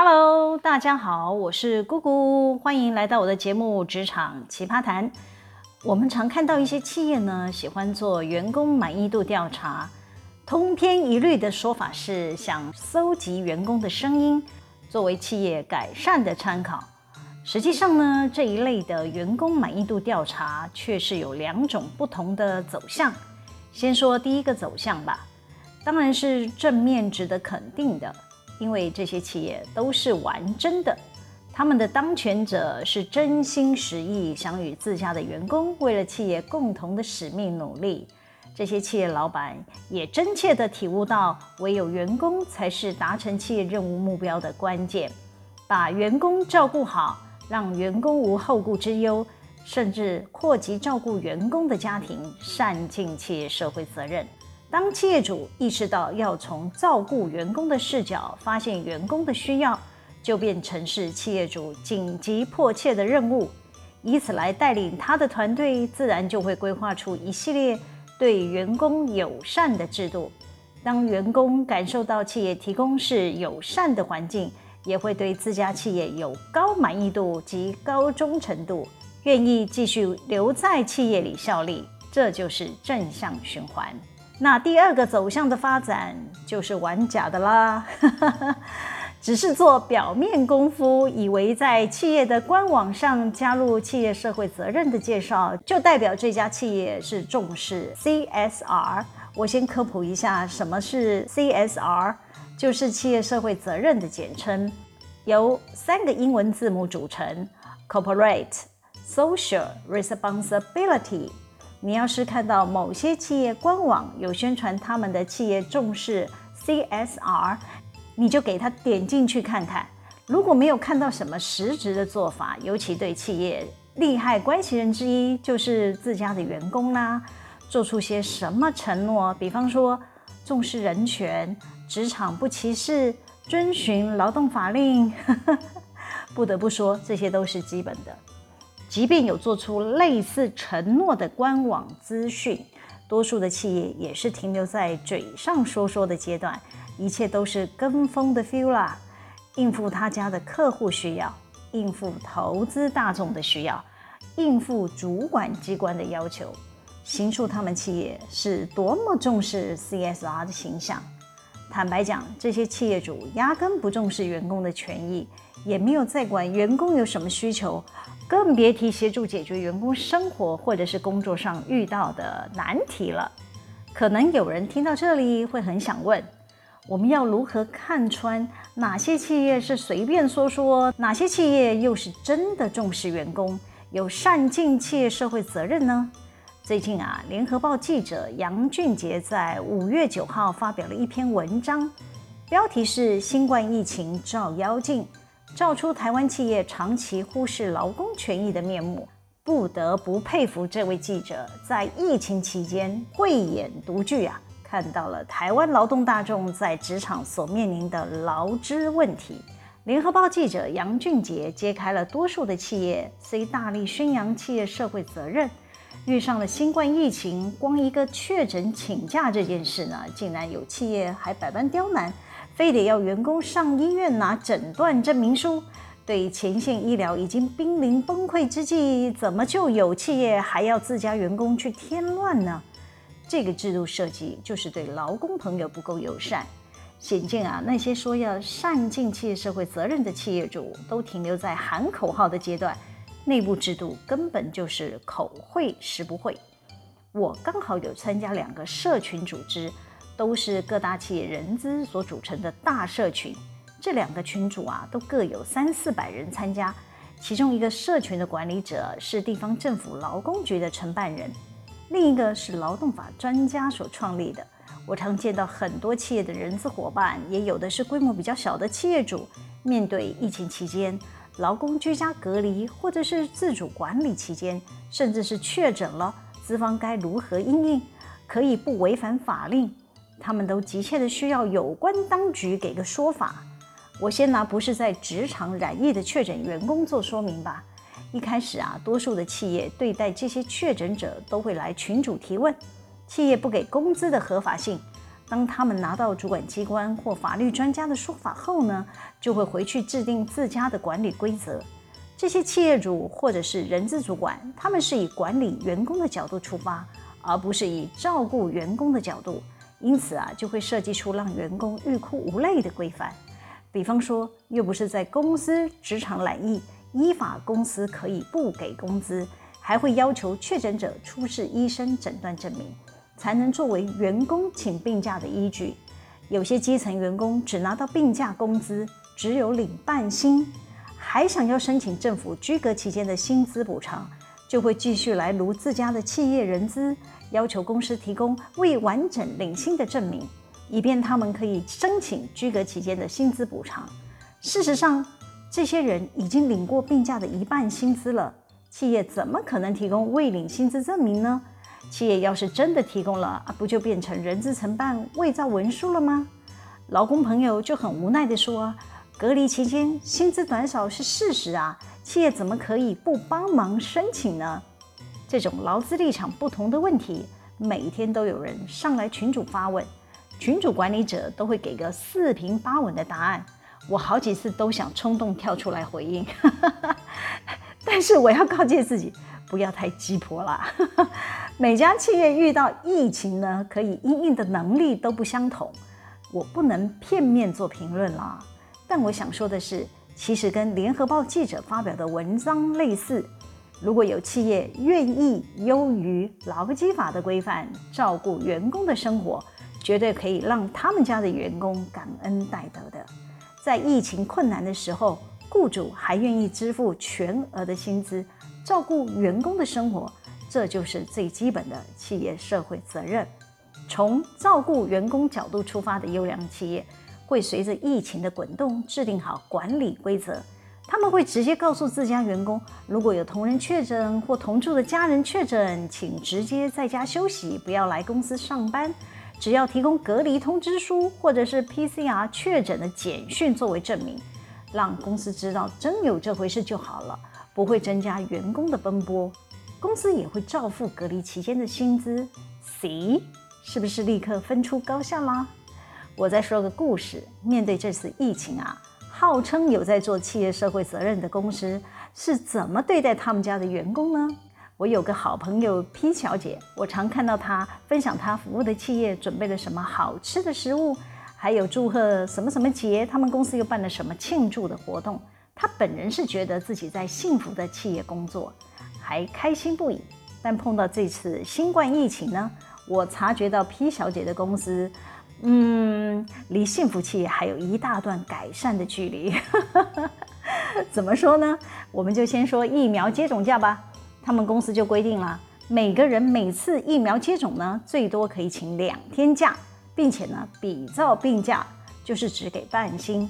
Hello，大家好，我是姑姑，欢迎来到我的节目《职场奇葩谈》。我们常看到一些企业呢，喜欢做员工满意度调查，通篇一律的说法是想搜集员工的声音，作为企业改善的参考。实际上呢，这一类的员工满意度调查却是有两种不同的走向。先说第一个走向吧，当然是正面值得肯定的。因为这些企业都是玩真的，他们的当权者是真心实意想与自家的员工为了企业共同的使命努力。这些企业老板也真切地体悟到，唯有员工才是达成企业任务目标的关键。把员工照顾好，让员工无后顾之忧，甚至扩及照顾员工的家庭，善尽企业社会责任。当企业主意识到要从照顾员工的视角发现员工的需要，就变成是企业主紧急迫切的任务。以此来带领他的团队，自然就会规划出一系列对员工友善的制度。当员工感受到企业提供是友善的环境，也会对自家企业有高满意度及高忠诚度，愿意继续留在企业里效力。这就是正向循环。那第二个走向的发展就是玩假的啦，只是做表面功夫，以为在企业的官网上加入企业社会责任的介绍，就代表这家企业是重视 CSR。我先科普一下什么是 CSR，就是企业社会责任的简称，由三个英文字母组成：Corporate Social Responsibility。你要是看到某些企业官网有宣传他们的企业重视 CSR，你就给他点进去看看。如果没有看到什么实质的做法，尤其对企业利害关系人之一就是自家的员工啦，做出些什么承诺，比方说重视人权、职场不歧视、遵循劳动法令，不得不说，这些都是基本的。即便有做出类似承诺的官网资讯，多数的企业也是停留在嘴上说说的阶段，一切都是跟风的 feel 啦，应付他家的客户需要，应付投资大众的需要，应付主管机关的要求，形塑他们企业是多么重视 CSR 的形象。坦白讲，这些企业主压根不重视员工的权益，也没有在管员工有什么需求。更别提协助解决员工生活或者是工作上遇到的难题了。可能有人听到这里会很想问：我们要如何看穿哪些企业是随便说说，哪些企业又是真的重视员工，有善尽企业社会责任呢？最近啊，联合报记者杨俊杰在五月九号发表了一篇文章，标题是《新冠疫情照妖镜》。照出台湾企业长期忽视劳工权益的面目，不得不佩服这位记者在疫情期间慧眼独具啊，看到了台湾劳动大众在职场所面临的劳资问题。联合报记者杨俊杰揭开了多数的企业虽大力宣扬企业社会责任，遇上了新冠疫情，光一个确诊请假这件事呢，竟然有企业还百般刁难。非得要员工上医院拿诊断证明书，对前线医疗已经濒临崩溃之际，怎么就有企业还要自家员工去添乱呢？这个制度设计就是对劳工朋友不够友善。显见啊，那些说要善尽企业社会责任的企业主，都停留在喊口号的阶段，内部制度根本就是口会实不会。我刚好有参加两个社群组织。都是各大企业人资所组成的大社群，这两个群组啊，都各有三四百人参加。其中一个社群的管理者是地方政府劳工局的承办人，另一个是劳动法专家所创立的。我常见到很多企业的人资伙伴，也有的是规模比较小的企业主，面对疫情期间劳工居家隔离，或者是自主管理期间，甚至是确诊了，资方该如何应应，可以不违反法令？他们都急切地需要有关当局给个说法。我先拿不是在职场染疫的确诊员工做说明吧。一开始啊，多数的企业对待这些确诊者都会来群主提问，企业不给工资的合法性，当他们拿到主管机关或法律专家的说法后呢，就会回去制定自家的管理规则。这些企业主或者是人资主管，他们是以管理员工的角度出发，而不是以照顾员工的角度，因此啊，就会设计出让员工欲哭无泪的规范。比方说，又不是在公司职场染疫，依法公司可以不给工资，还会要求确诊者出示医生诊断证明，才能作为员工请病假的依据。有些基层员工只拿到病假工资，只有领半薪，还想要申请政府居隔期间的薪资补偿，就会继续来卢自家的企业人资，要求公司提供未完整领薪的证明。以便他们可以申请居隔期间的薪资补偿。事实上，这些人已经领过病假的一半薪资了，企业怎么可能提供未领薪资证明呢？企业要是真的提供了，不就变成人资承办伪造文书了吗？劳工朋友就很无奈地说：“隔离期间薪资短少是事实啊，企业怎么可以不帮忙申请呢？”这种劳资立场不同的问题，每天都有人上来群主发问。群主管理者都会给个四平八稳的答案，我好几次都想冲动跳出来回应，但是我要告诫自己不要太鸡婆了。每家企业遇到疫情呢，可以因应的能力都不相同，我不能片面做评论啦。但我想说的是，其实跟联合报记者发表的文章类似，如果有企业愿意优于劳基法的规范，照顾员工的生活。绝对可以让他们家的员工感恩戴德的。在疫情困难的时候，雇主还愿意支付全额的薪资，照顾员工的生活，这就是最基本的企业社会责任。从照顾员工角度出发的优良企业，会随着疫情的滚动制定好管理规则。他们会直接告诉自家员工，如果有同仁确诊或同住的家人确诊，请直接在家休息，不要来公司上班。只要提供隔离通知书或者是 PCR 确诊的简讯作为证明，让公司知道真有这回事就好了，不会增加员工的奔波，公司也会照付隔离期间的薪资。C 是不是立刻分出高下啦？我再说个故事，面对这次疫情啊，号称有在做企业社会责任的公司是怎么对待他们家的员工呢？我有个好朋友 P 小姐，我常看到她分享她服务的企业准备了什么好吃的食物，还有祝贺什么什么节，他们公司又办了什么庆祝的活动。她本人是觉得自己在幸福的企业工作，还开心不已。但碰到这次新冠疫情呢，我察觉到 P 小姐的公司，嗯，离幸福期还有一大段改善的距离。怎么说呢？我们就先说疫苗接种假吧。他们公司就规定了，每个人每次疫苗接种呢，最多可以请两天假，并且呢，比照病假，就是只给半薪。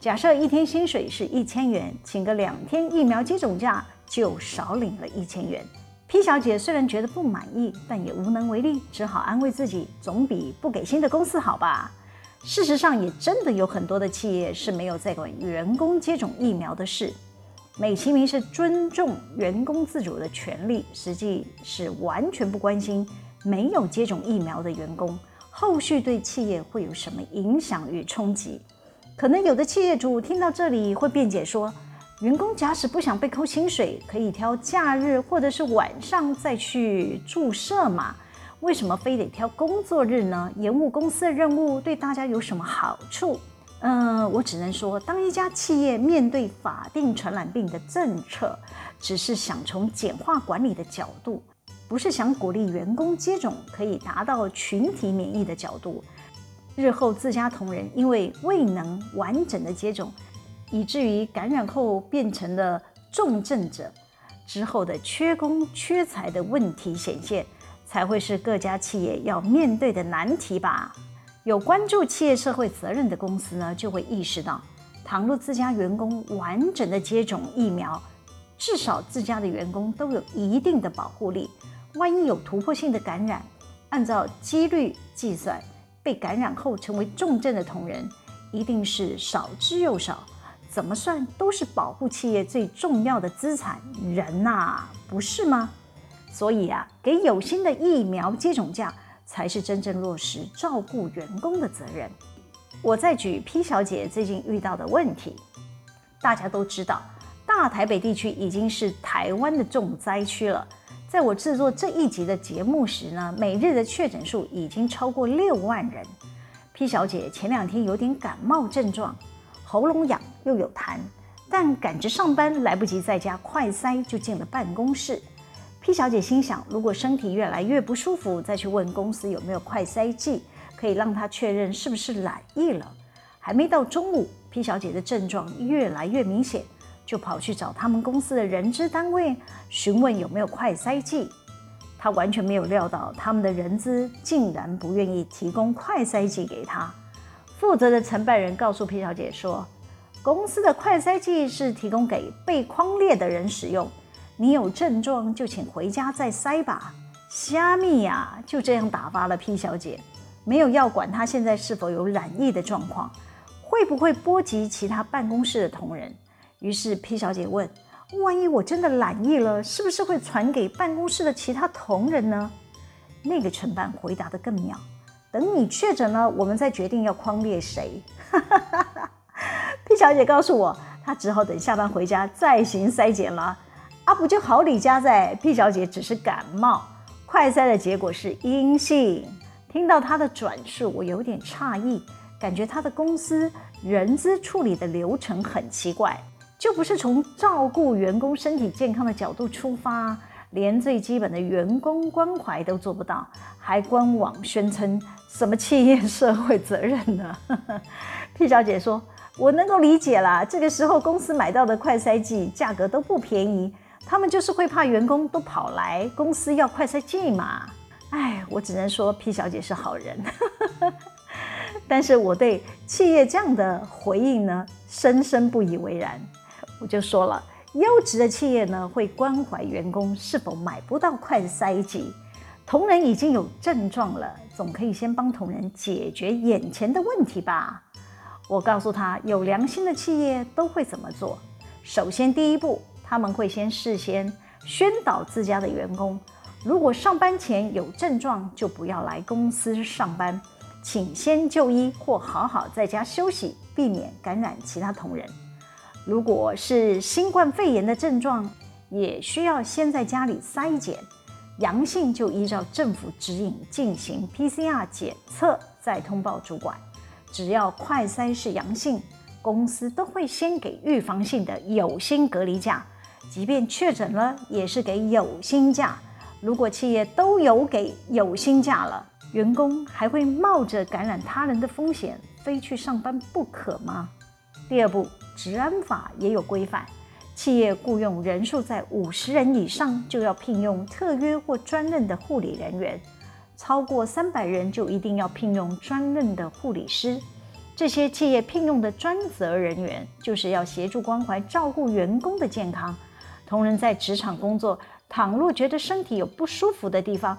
假设一天薪水是一千元，请个两天疫苗接种假，就少领了一千元。P 小姐虽然觉得不满意，但也无能为力，只好安慰自己，总比不给薪的公司好吧。事实上，也真的有很多的企业是没有在管员工接种疫苗的事。美其名是尊重员工自主的权利，实际是完全不关心没有接种疫苗的员工后续对企业会有什么影响与冲击。可能有的企业主听到这里会辩解说，员工假使不想被扣薪水，可以挑假日或者是晚上再去注射嘛？为什么非得挑工作日呢？延误公司的任务对大家有什么好处？嗯、我只能说，当一家企业面对法定传染病的政策，只是想从简化管理的角度，不是想鼓励员工接种可以达到群体免疫的角度，日后自家同仁因为未能完整的接种，以至于感染后变成了重症者，之后的缺工缺财的问题显现，才会是各家企业要面对的难题吧。有关注企业社会责任的公司呢，就会意识到，倘若自家员工完整的接种疫苗，至少自家的员工都有一定的保护力。万一有突破性的感染，按照几率计算，被感染后成为重症的同仁，一定是少之又少。怎么算都是保护企业最重要的资产，人呐，不是吗？所以啊，给有薪的疫苗接种假。才是真正落实照顾员工的责任。我再举 P 小姐最近遇到的问题，大家都知道，大台北地区已经是台湾的重灾区了。在我制作这一集的节目时呢，每日的确诊数已经超过六万人。P 小姐前两天有点感冒症状，喉咙痒又有痰，但赶着上班来不及在家快塞，就进了办公室。P 小姐心想，如果身体越来越不舒服，再去问公司有没有快塞剂。可以让她确认是不是染疫了。还没到中午，P 小姐的症状越来越明显，就跑去找他们公司的人资单位询问有没有快塞剂。她完全没有料到，他们的人资竟然不愿意提供快塞剂给她。负责的承办人告诉 P 小姐说：“公司的快筛剂是提供给被框列的人使用，你有症状就请回家再筛吧。”虾米呀，就这样打发了 P 小姐。没有要管她现在是否有染疫的状况，会不会波及其他办公室的同仁？于是 P 小姐问：“万一我真的染疫了，是不是会传给办公室的其他同仁呢？”那个承办回答得更妙：“等你确诊了，我们再决定要框列谁。”小姐告诉我，她只好等下班回家再行筛检了。啊，不就好李家在？P 小姐只是感冒，快筛的结果是阴性。听到她的转述，我有点诧异，感觉她的公司人资处理的流程很奇怪，就不是从照顾员工身体健康的角度出发，连最基本的员工关怀都做不到，还官网宣称什么企业社会责任呢？P 小姐说：“我能够理解啦，这个时候公司买到的快筛剂价格都不便宜，他们就是会怕员工都跑来公司要快筛剂嘛。”哎，我只能说 P 小姐是好人，但是我对企业这样的回应呢，深深不以为然。我就说了，优质的企业呢，会关怀员工是否买不到快筛剂，同仁已经有症状了，总可以先帮同仁解决眼前的问题吧。我告诉他，有良心的企业都会怎么做。首先，第一步，他们会先事先宣导自家的员工。如果上班前有症状，就不要来公司上班，请先就医或好好在家休息，避免感染其他同仁。如果是新冠肺炎的症状，也需要先在家里筛检，阳性就依照政府指引进行 PCR 检测，再通报主管。只要快筛是阳性，公司都会先给预防性的有薪隔离假，即便确诊了，也是给有薪假。如果企业都有给有薪假了，员工还会冒着感染他人的风险非去上班不可吗？第二步，职安法也有规范，企业雇佣人数在五十人以上就要聘用特约或专任的护理人员，超过三百人就一定要聘用专任的护理师。这些企业聘用的专责人员就是要协助关怀照顾员工的健康，同仁在职场工作。倘若觉得身体有不舒服的地方，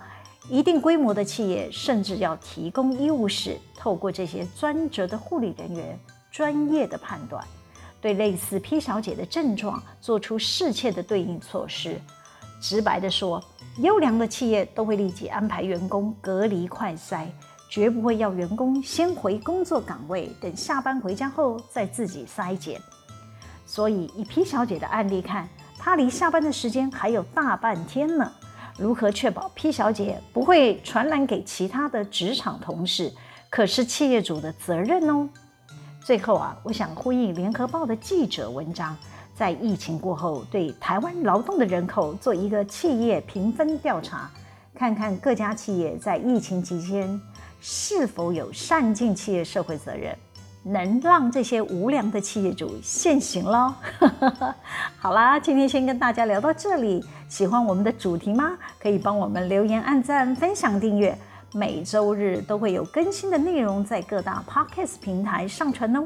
一定规模的企业甚至要提供医务室，透过这些专职的护理人员专业的判断，对类似 P 小姐的症状做出适切的对应措施。直白地说，优良的企业都会立即安排员工隔离快筛，绝不会要员工先回工作岗位，等下班回家后再自己筛检。所以以 P 小姐的案例看。她离下班的时间还有大半天呢，如何确保 P 小姐不会传染给其他的职场同事，可是企业主的责任哦。最后啊，我想呼应联合报的记者文章，在疫情过后，对台湾劳动的人口做一个企业评分调查，看看各家企业在疫情期间是否有善尽企业社会责任。能让这些无良的企业主现形喽！好啦，今天先跟大家聊到这里。喜欢我们的主题吗？可以帮我们留言、按赞、分享、订阅。每周日都会有更新的内容在各大 Podcast 平台上传哦，